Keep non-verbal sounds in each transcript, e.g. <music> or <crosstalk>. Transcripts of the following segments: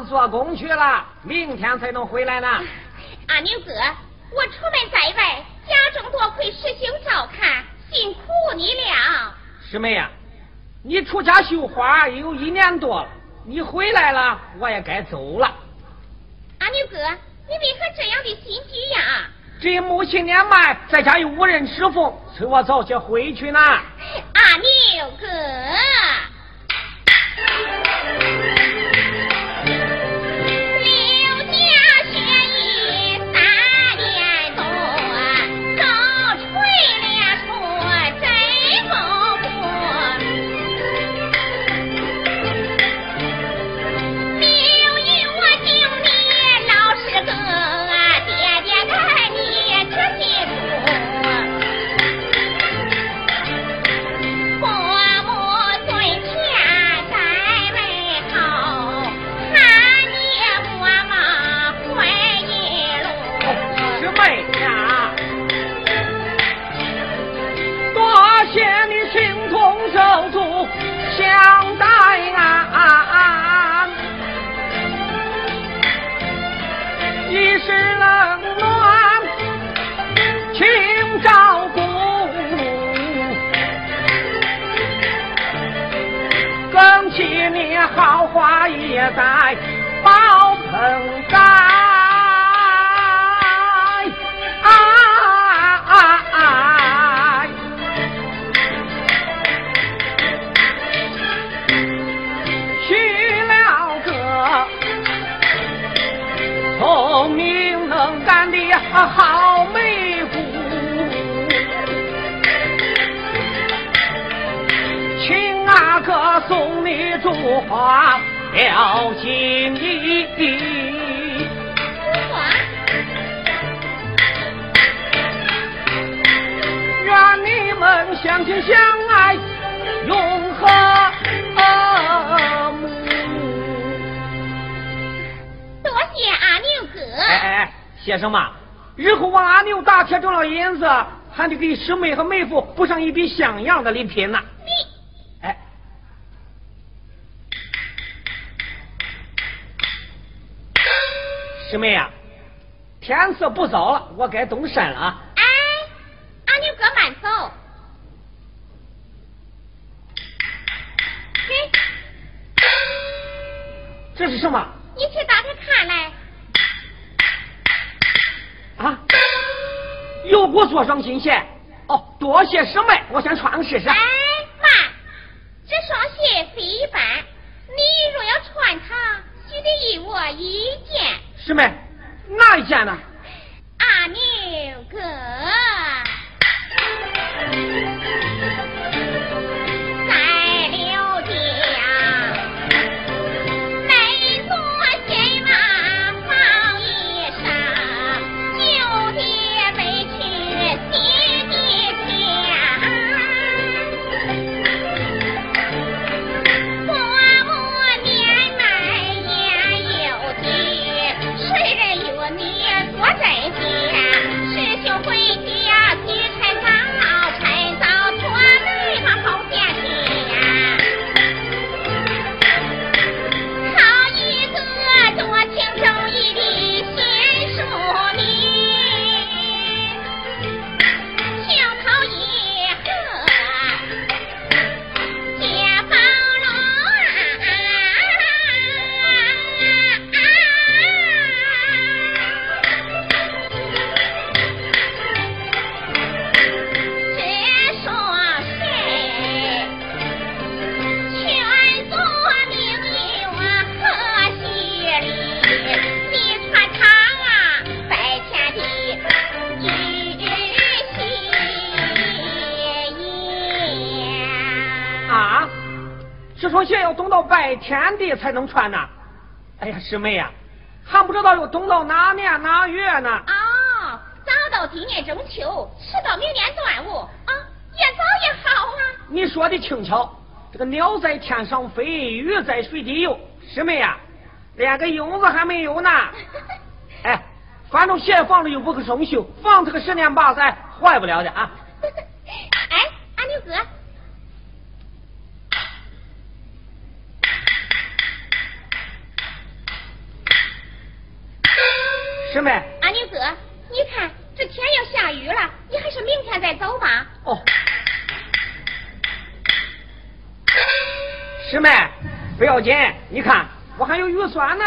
做工去了，明天才能回来呢。阿牛哥，我出门在外，家中多亏师兄照看，辛苦你了。师妹呀，你出家绣花也有一年多了，你回来了，我也该走了。阿牛哥，你为何这样的心急呀？这母亲年迈，在家又无人侍奉，催我早些回去呢。阿牛哥。你好花也在宝盆栽，娶了个聪明能干的好阿哥送你。烛花了情意，愿你们相亲相爱，永和睦。多谢阿牛哥。哎哎，谢什么？日后我阿牛打铁挣了银子，还得给师妹和妹夫补上一笔像样的礼品呢。师妹呀，天色不早了，我该动身了啊！哎，阿牛哥慢走。嘿，这是什么？你去打开看来。啊！又给我做双新鞋。哦，多谢师妹，我先穿试试。哎，妈！这双鞋非一般，你若要穿它，须得依我一件。师妹，哪一件呢？阿牛哥。才能穿呢，哎呀，师妹呀，还不知道又等到哪年哪月呢？啊，早到今年中秋，迟到明年端午啊，越早越好啊！你说的轻巧，这个鸟在天上飞，鱼在水底游，师妹呀，连个影子还没有呢。<laughs> 哎，反正鞋放着又不可生锈，放它个十年八载坏不了的啊。哎，阿牛哥。师妹。阿牛哥，你看这天要下雨了，你还是明天再走吧。哦。师妹，不要紧，你看我还有预算呢。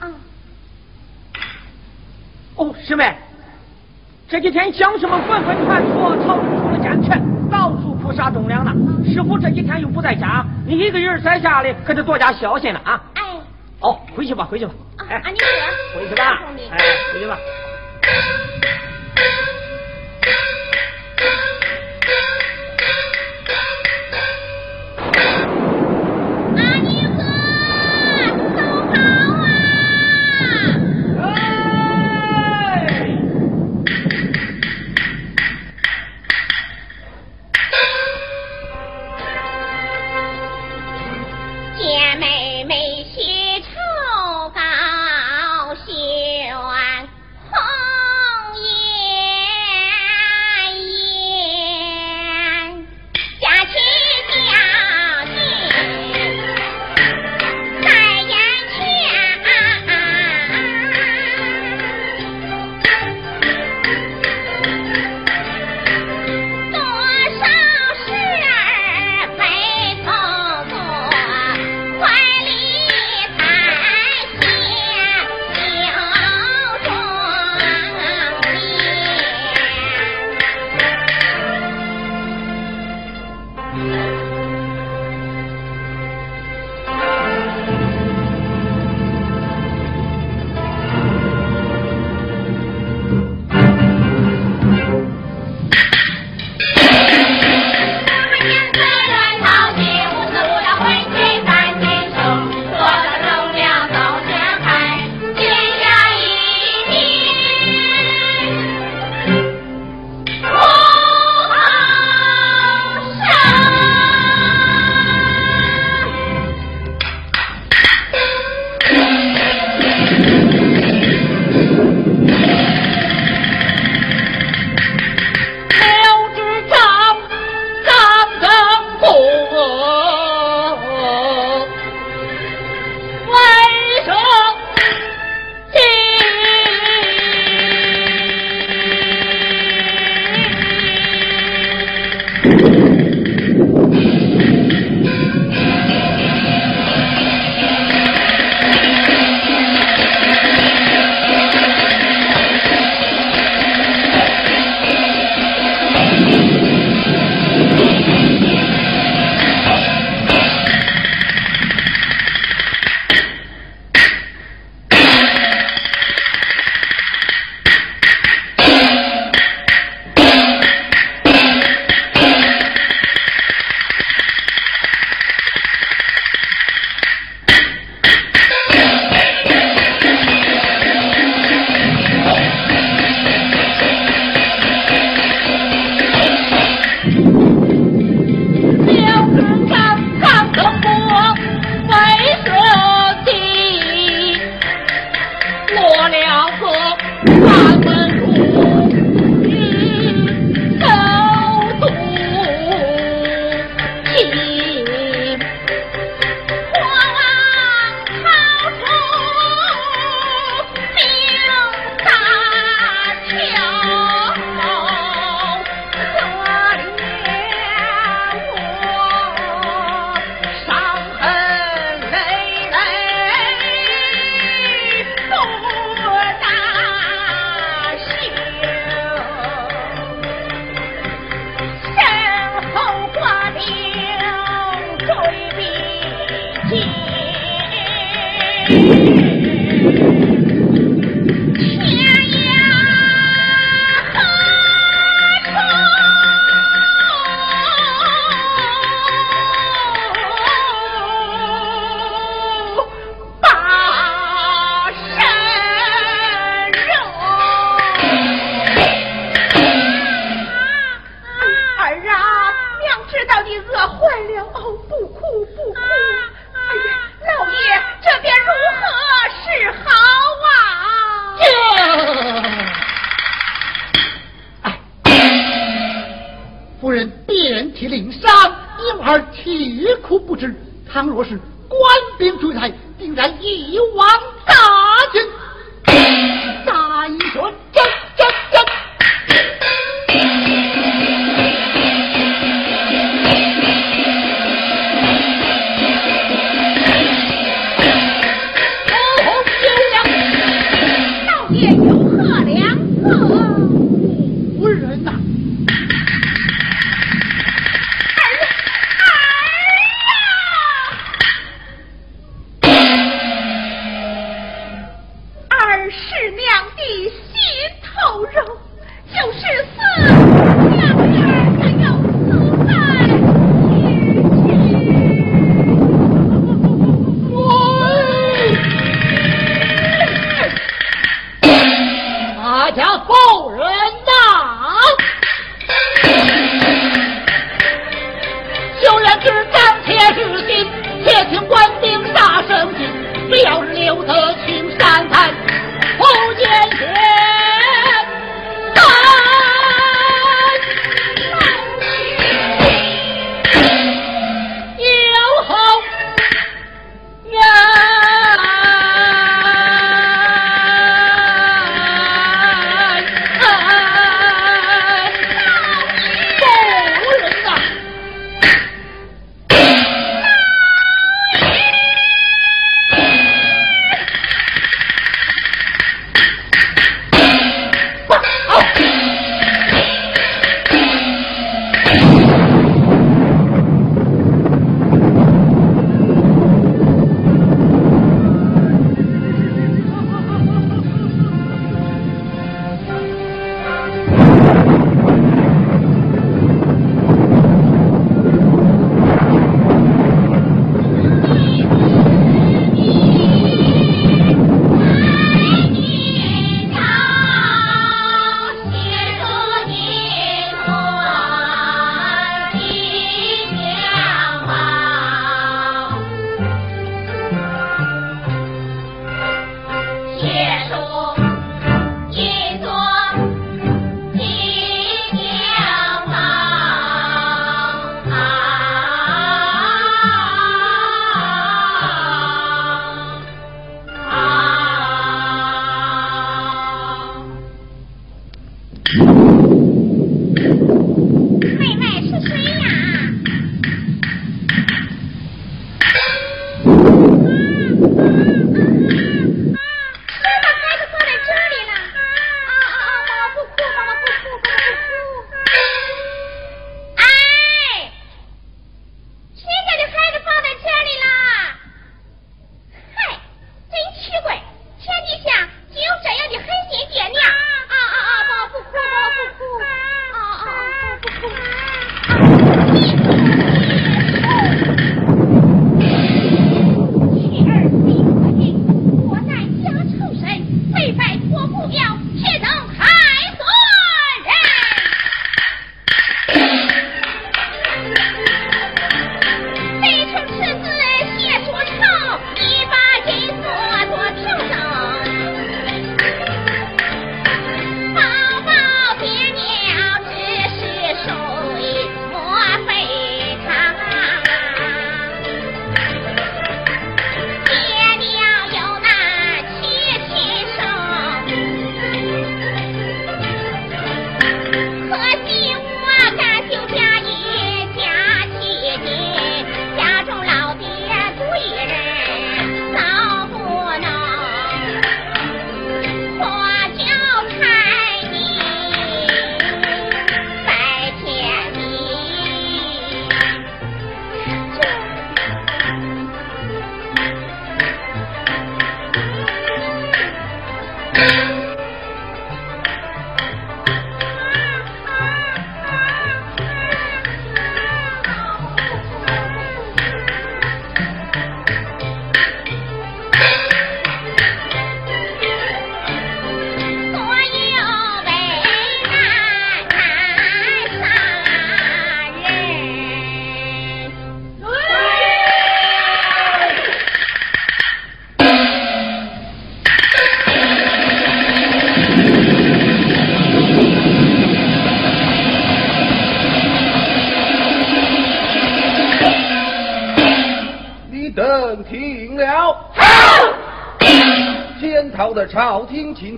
嗯。哦，师妹，这几天将士们纷纷传说朝廷出了奸臣，到处哭杀忠良呢。师傅这几天又不在家，你一个人在家里可得多加小心了啊。哎。哦，回去吧，回去吧。哎，阿牛哥，回去吧。哎，回去吧。可坏了哦！不哭不哭！哎呀，老爷，这便如何是好啊？哎，夫人遍体鳞伤，婴儿啼哭不止。倘若是官兵追来，定然一网。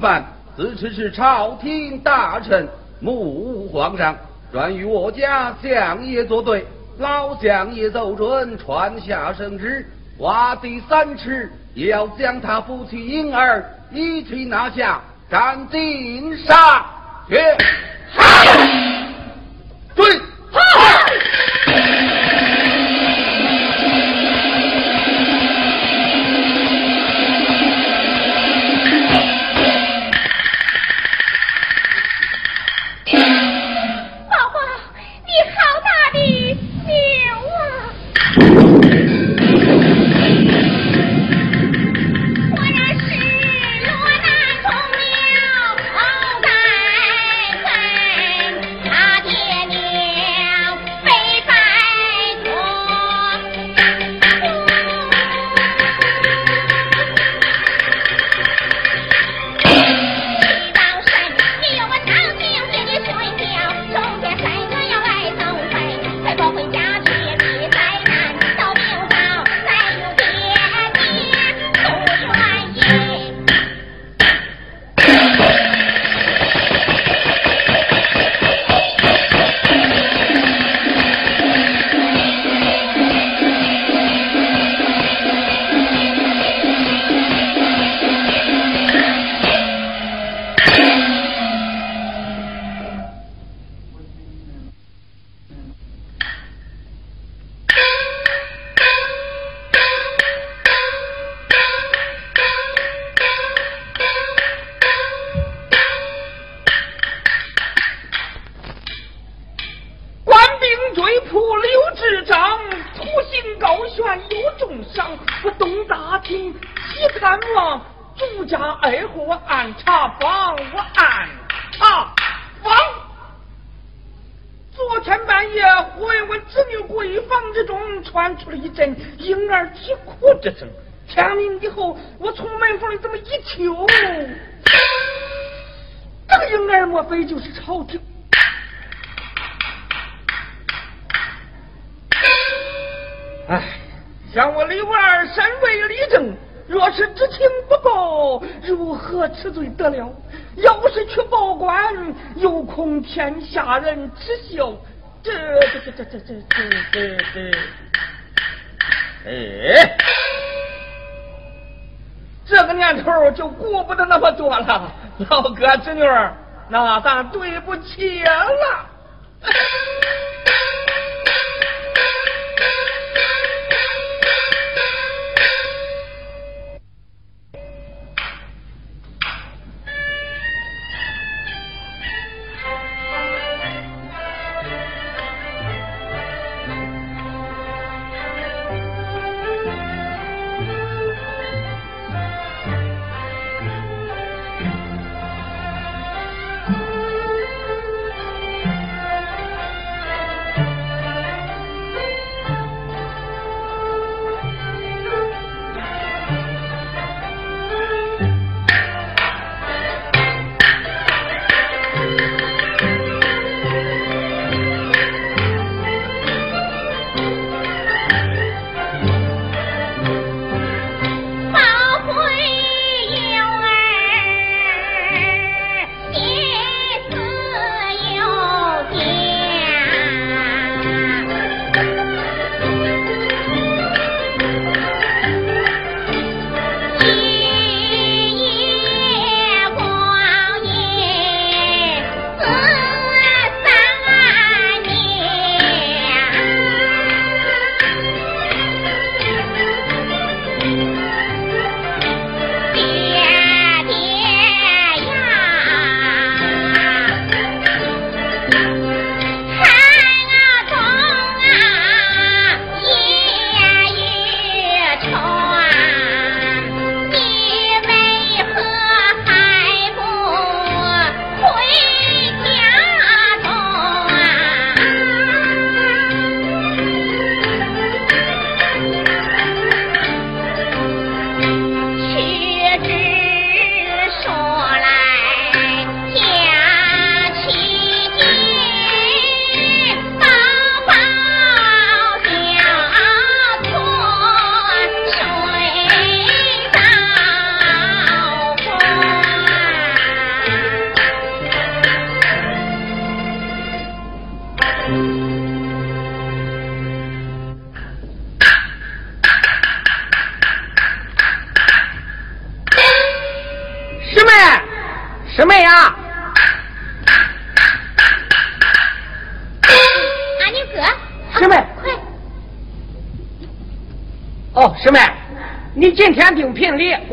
犯，自持是朝廷大臣，目无皇上，专与我家相爷作对。老相爷奏准，传下圣旨，挖地三尺，也要将他夫妻婴儿一起拿下，斩尽杀绝。哎，像我李娃儿身为李正，若是知情不报，如何吃罪得了，要是去报官，又恐天下人耻笑。这这这这这这这这这，哎，这个年头就顾不得那么多了。老哥侄女，那咱对不起了。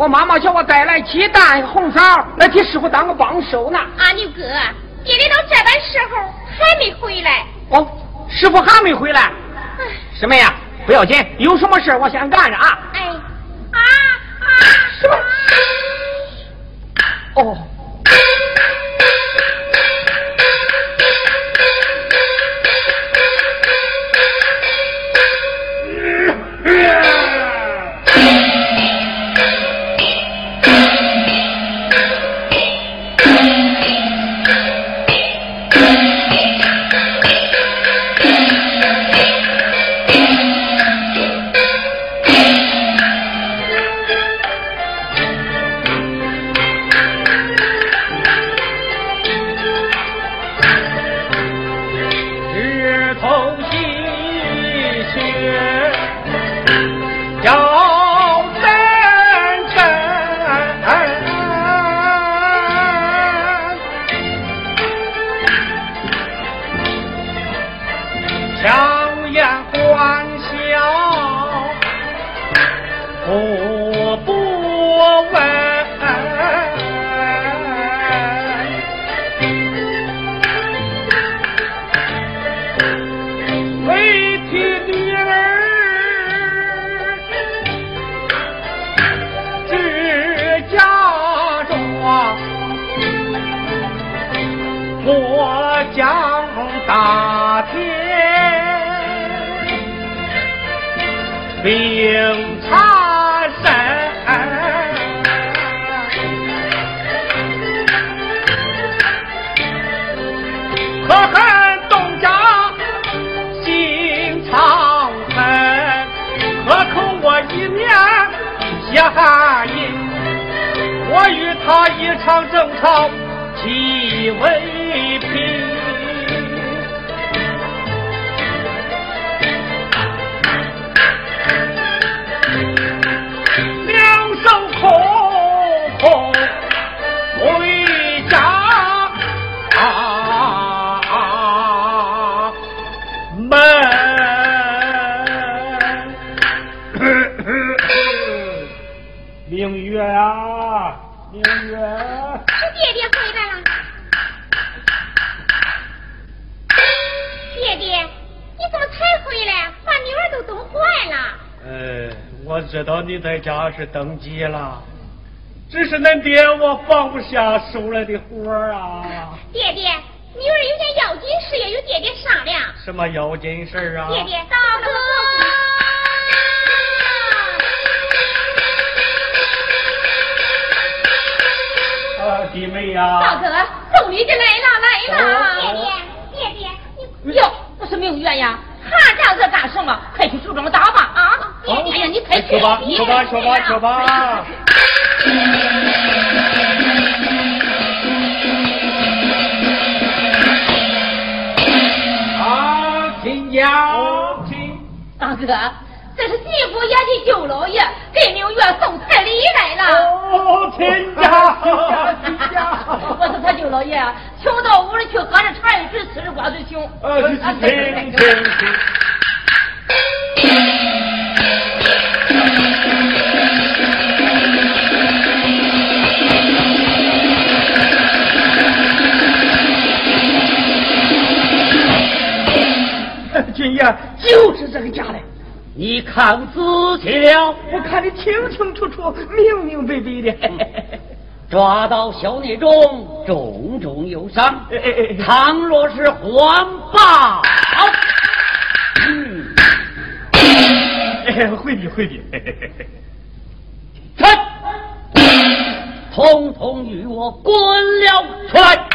我妈妈叫我带来鸡蛋、红枣来替师傅当个帮手呢。阿牛哥，爹爹到这般时候还没回来。哦，师傅还没回来。哎，师妹呀，不要紧，有什么事我先干着啊。哎，啊啊！师傅，哦。呃，我知道你在家是登基了，只是恁爹我放不下手来的活儿啊。爹爹，女儿有件要紧事要与爹爹商量。什么要紧事儿啊？爹爹，大哥。啊，弟妹呀、大哥，送礼的来了来了。爹爹，爹爹，你哟，不是明月呀，还站这干什么？快去梳妆打扮啊！好哎呀，你快去去吧，去吧，去吧，去吧。啊，亲家，亲。大哥，这是媳妇也的舅老爷给明月送彩礼来了。哦，亲家，亲家，我说他舅老爷，请到屋里去喝着茶一直，吃着瓜子熊。呃，请请请请。君爷就是这个家的，你看仔细了，我看得清清楚楚、明明白白的。<laughs> 抓到小孽种，重重有赏哎哎哎。倘若是还罢，嗯，哎，会的会的。臣，统统与我滚了出来。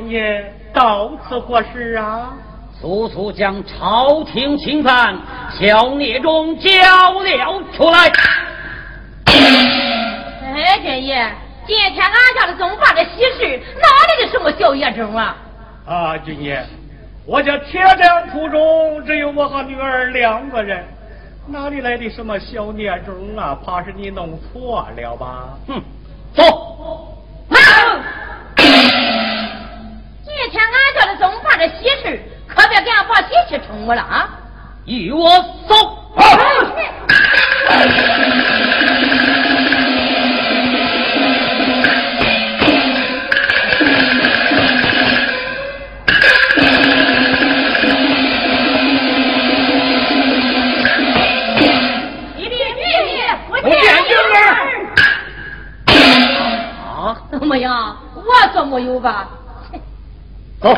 啊，军爷到此何事啊？速速将朝廷钦犯小孽种交了出来。哎，军爷，今天俺家的总办的喜事，哪里的什么小野种啊？啊，军爷，我家铁匠铺中只有我和女儿两个人，哪里来的什么小孽种啊？怕是你弄错了吧？哼，走。的中办的喜事，可别给俺把喜气冲我了啊！与我走。怎么样，我做没有吧？走。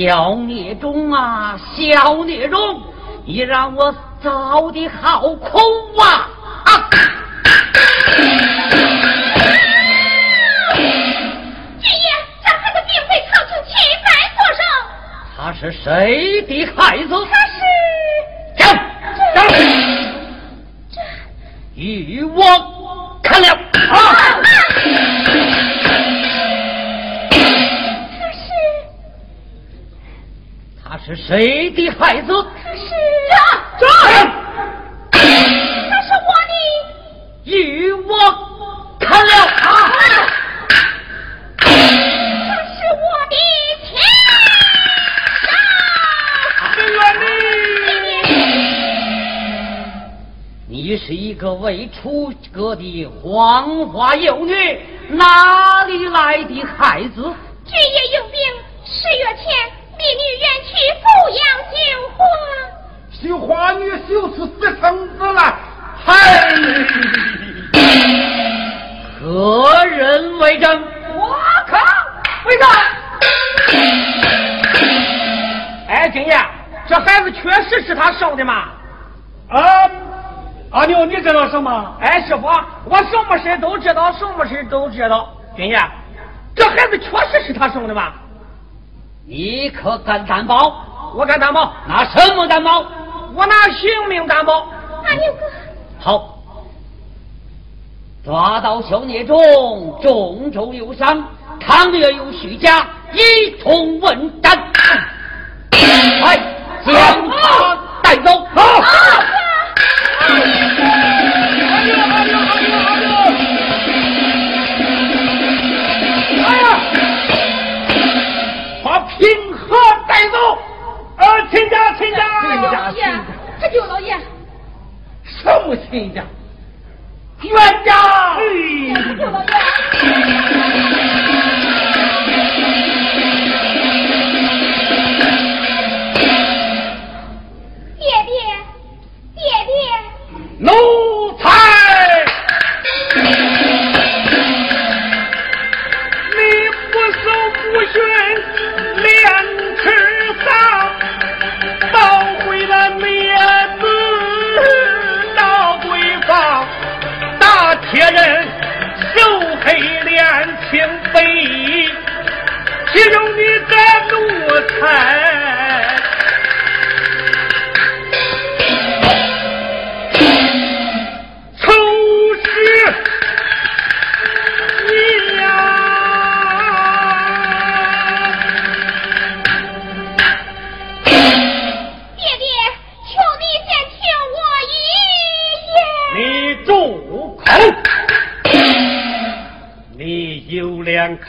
小孽种啊，小孽种，你让我。造的好苦啊！军爷，这孩子并非曹青亲在所生。他是谁的孩子？他是。讲讲。这与我看了。是谁的孩子？他是。这，他是我的，与我看了啊！他是我的天你是一个未出阁的黄花幼女，哪里来的孩子？军爷有病，十月前命女远去抚养救活。绣花女绣出私生子来，嗨！何人为证？我靠！为证。哎，军爷，这孩子确实是他生的吗？啊，阿牛，你知道什么？哎，师傅，我什么事都知道，什么事都知道。军爷，这孩子确实是他生的吗？你可敢担保？我敢担保。拿什么担保？我拿性命担保，阿牛哥。好，抓到小孽种，重重有赏。倘若有虚假，一同问斩。快将他带走。好。哎呀，把平和带走。呃，亲家，亲家，亲家，亲舅老爷，什么亲家？冤家，舅老爷。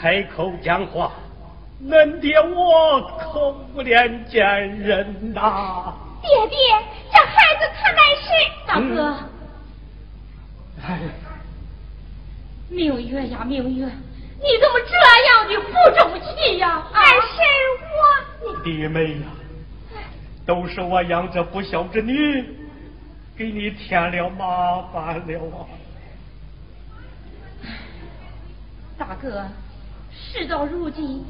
开口讲话，恁爹我可不脸见人呐！爹爹，这孩子他乃是大哥。哎，明月呀明月，你怎么这样的不争气呀？还是我弟妹呀，都是我养这不孝之女，给你添了麻烦了啊！大哥。事到如今，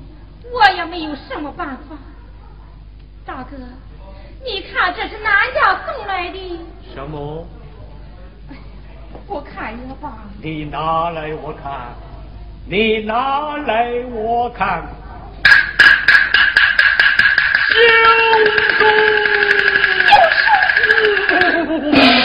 我也没有什么办法。大哥，你看这是哪家送来的？什么？我看也罢。你拿来我看。你拿来我看。二 <laughs>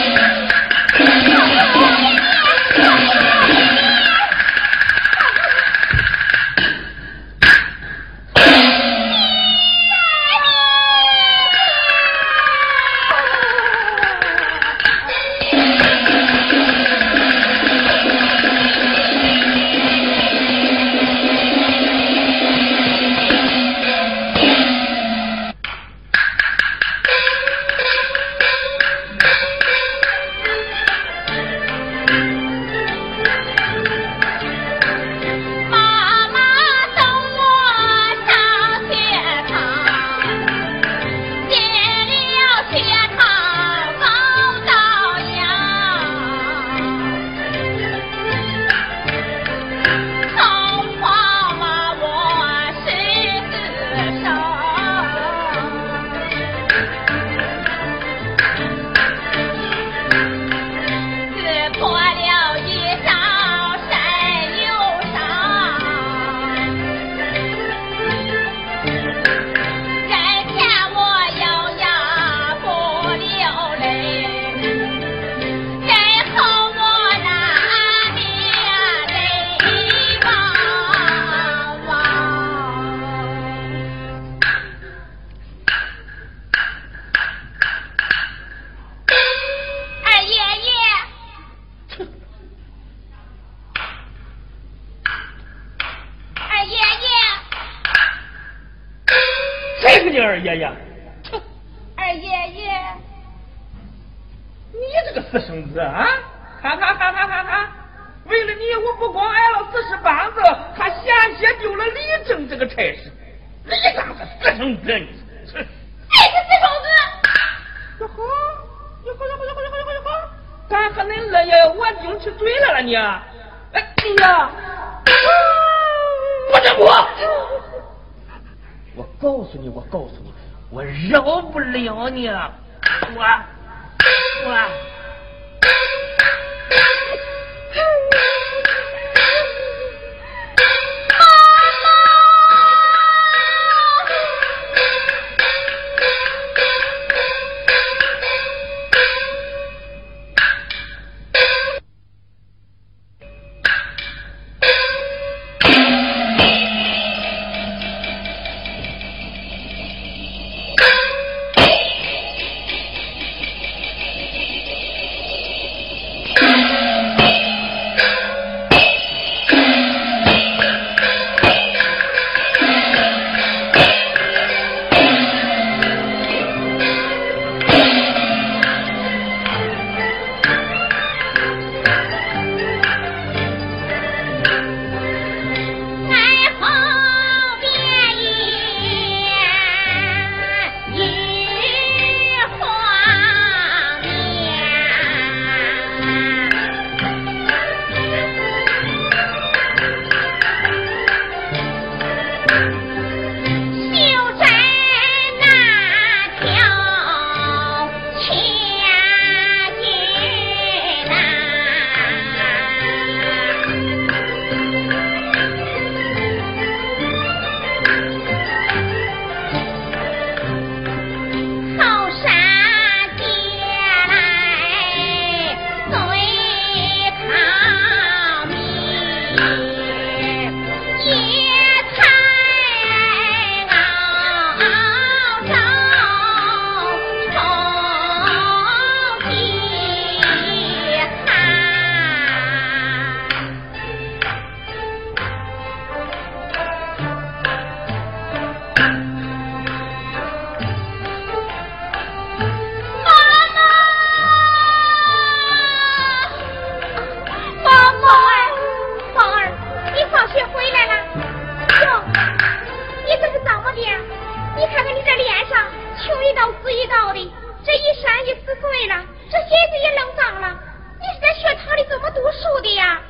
这鞋子也弄脏了你是在学堂里怎么读书的呀？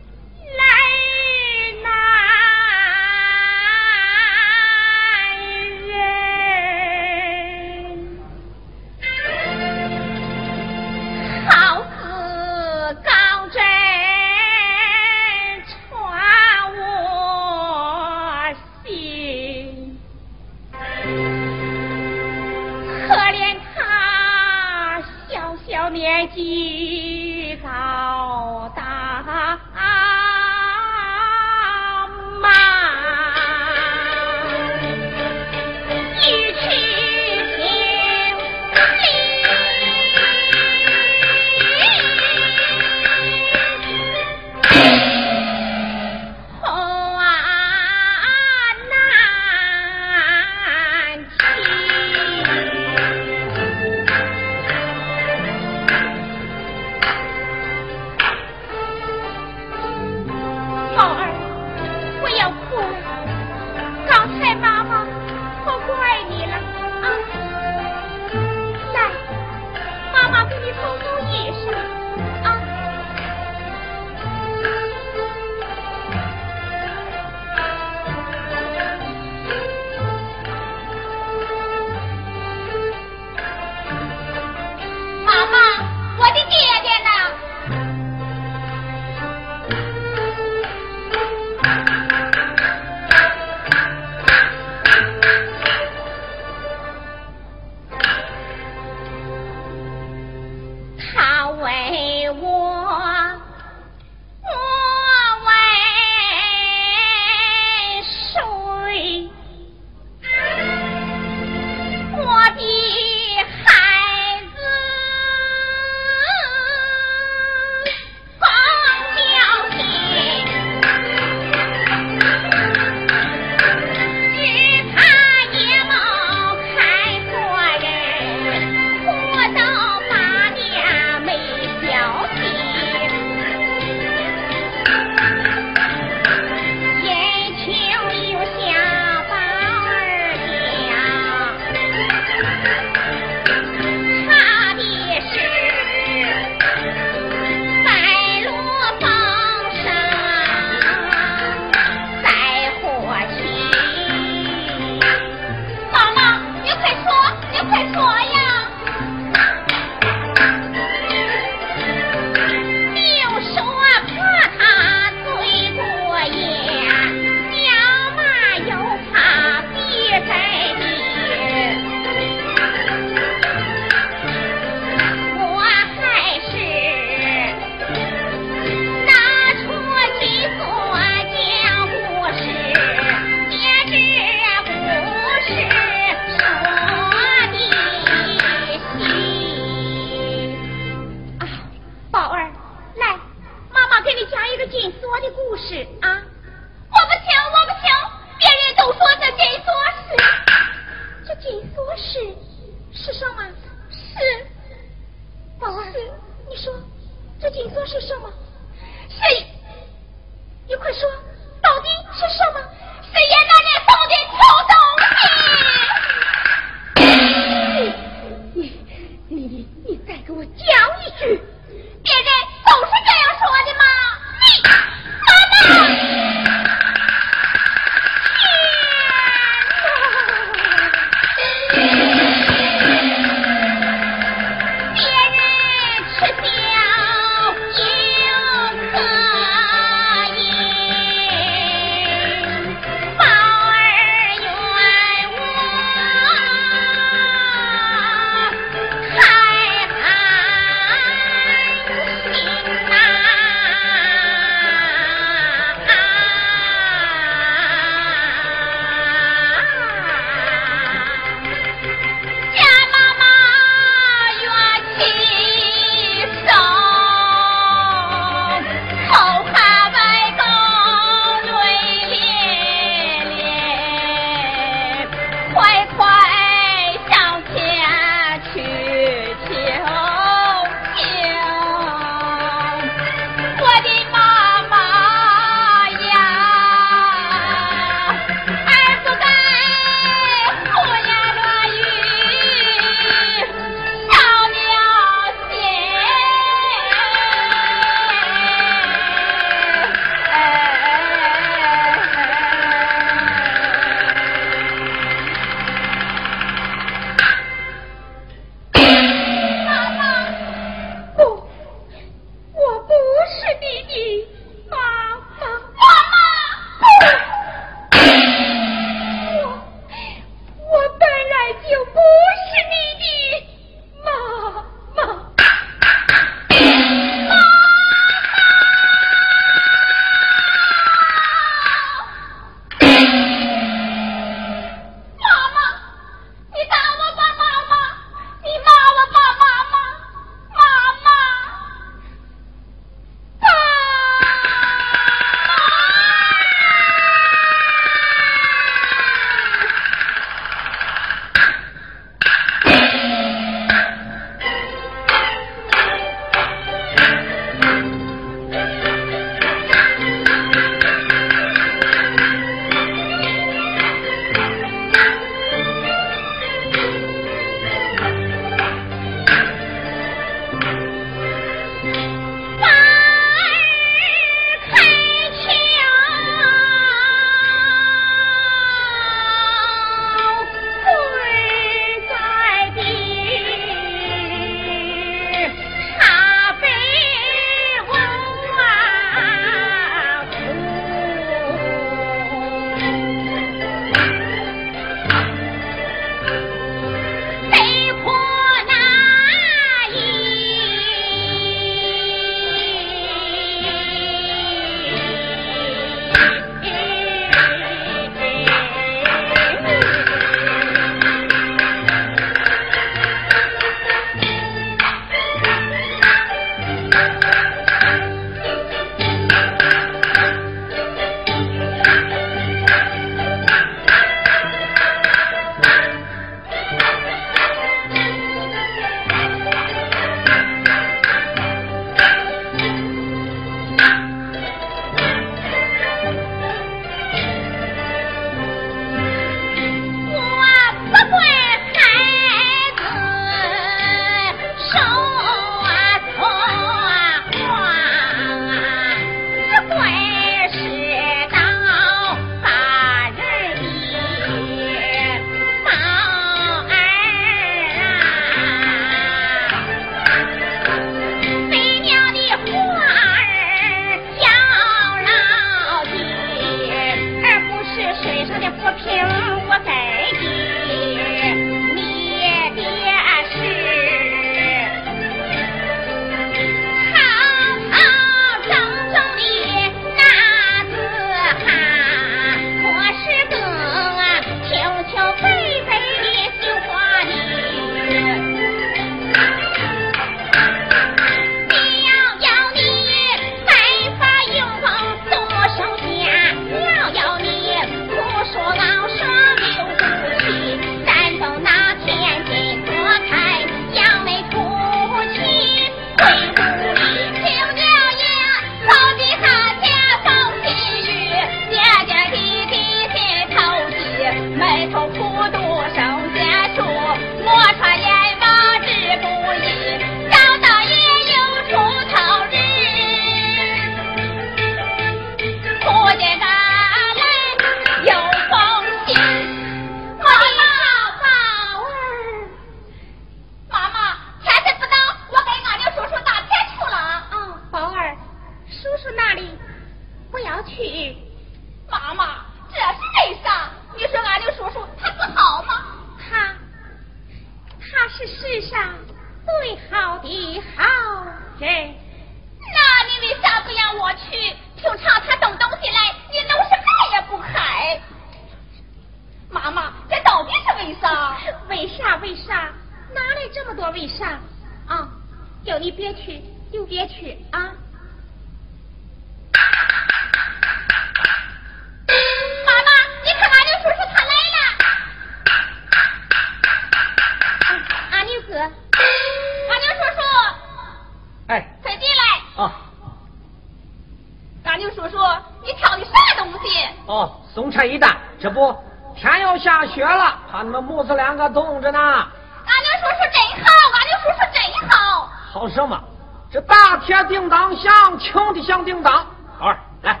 好。好什么？这大铁叮当响，轻的响叮当。好儿，来，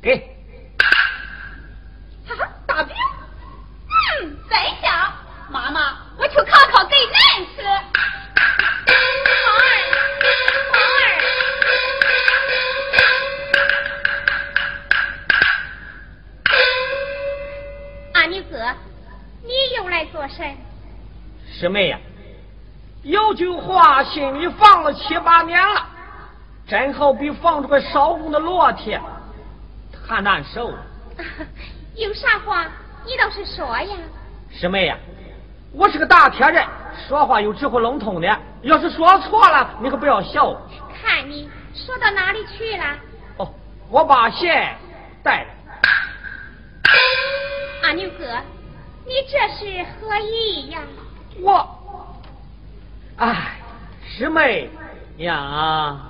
给。哈哈，大饼。嗯，真香。妈妈，我去烤烤给难吃。好儿，好儿。阿牛哥，你又来做甚？师妹呀，话心里放了七八年了，真好比放着个烧红的烙铁，太难受了。<laughs> 有啥话你倒是说呀。师妹呀，我是个大铁人，说话有直呼笼统的，要是说错了，你可不要笑我。看你说到哪里去了？哦，我把线带来。阿牛哥，你这是何意呀？我，哎，师妹呀，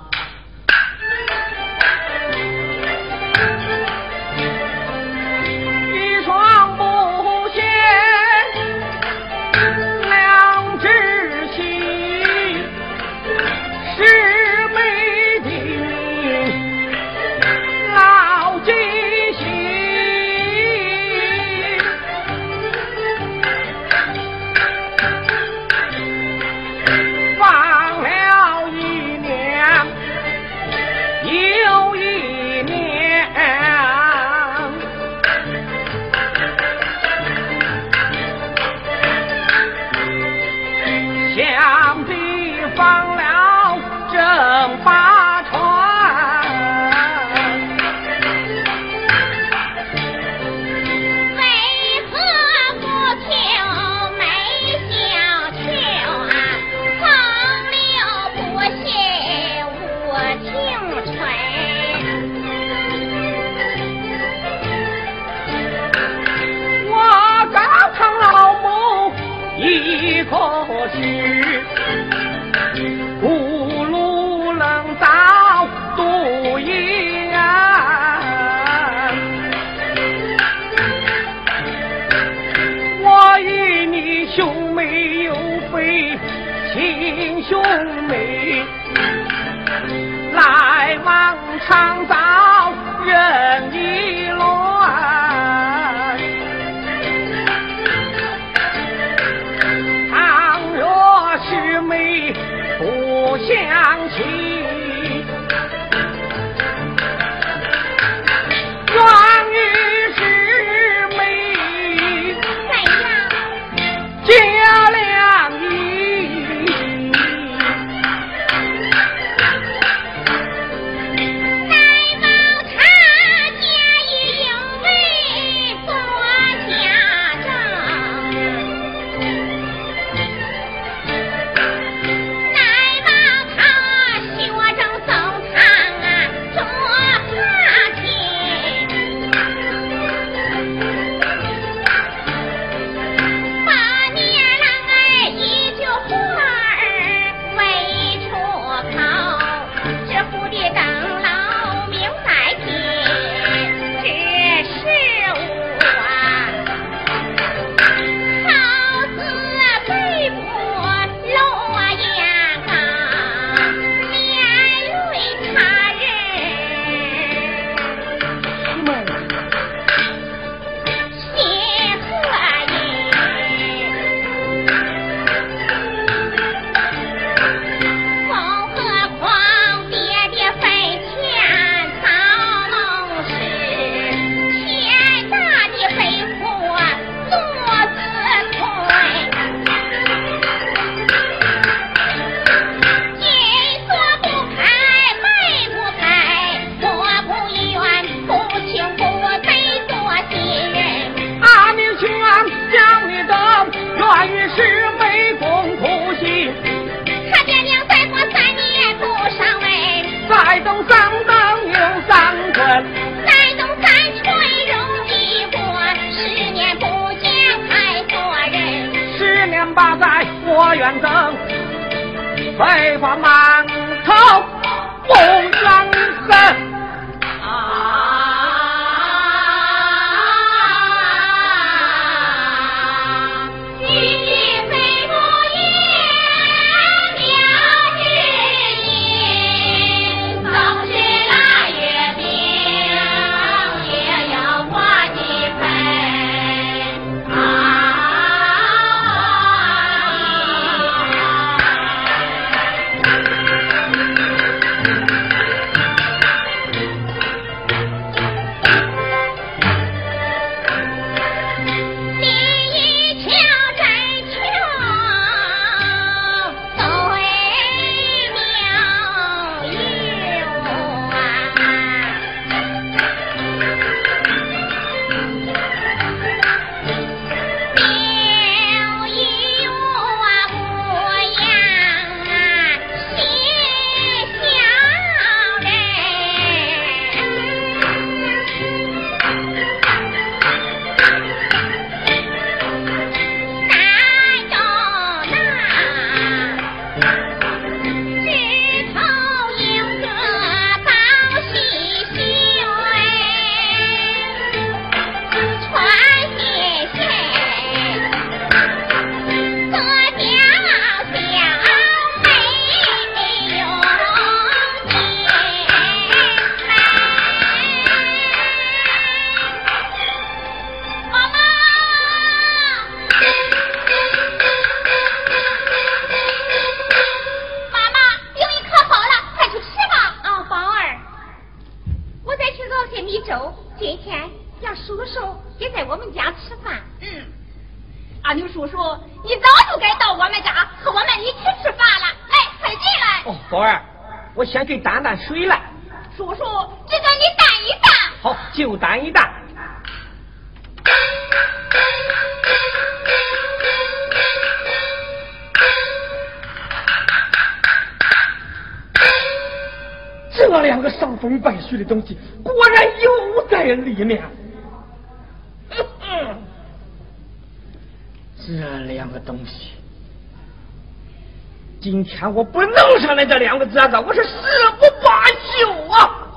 看我不弄上来这两个子，我是誓不罢休啊！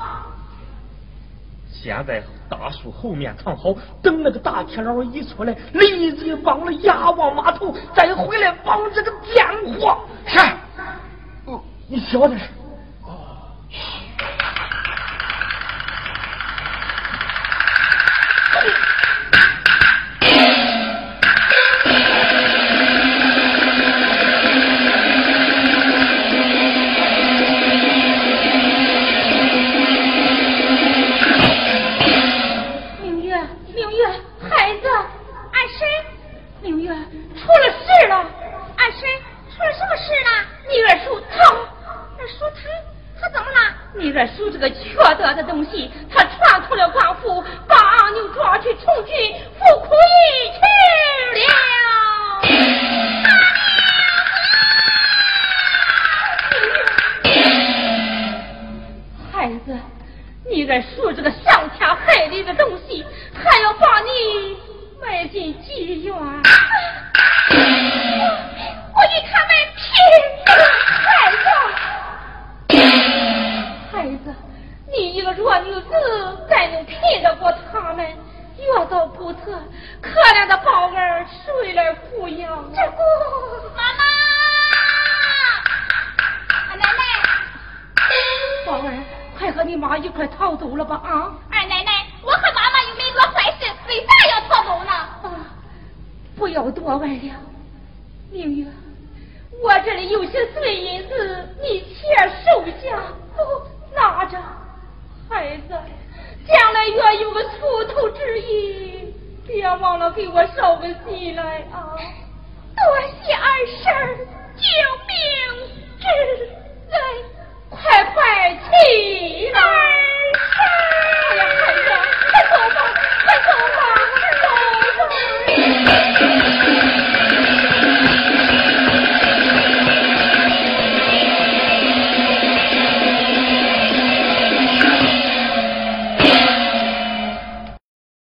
先在大树后面藏好，等那个大铁佬一出来，立即绑了押往码头，再回来绑这个贱货。是，你小点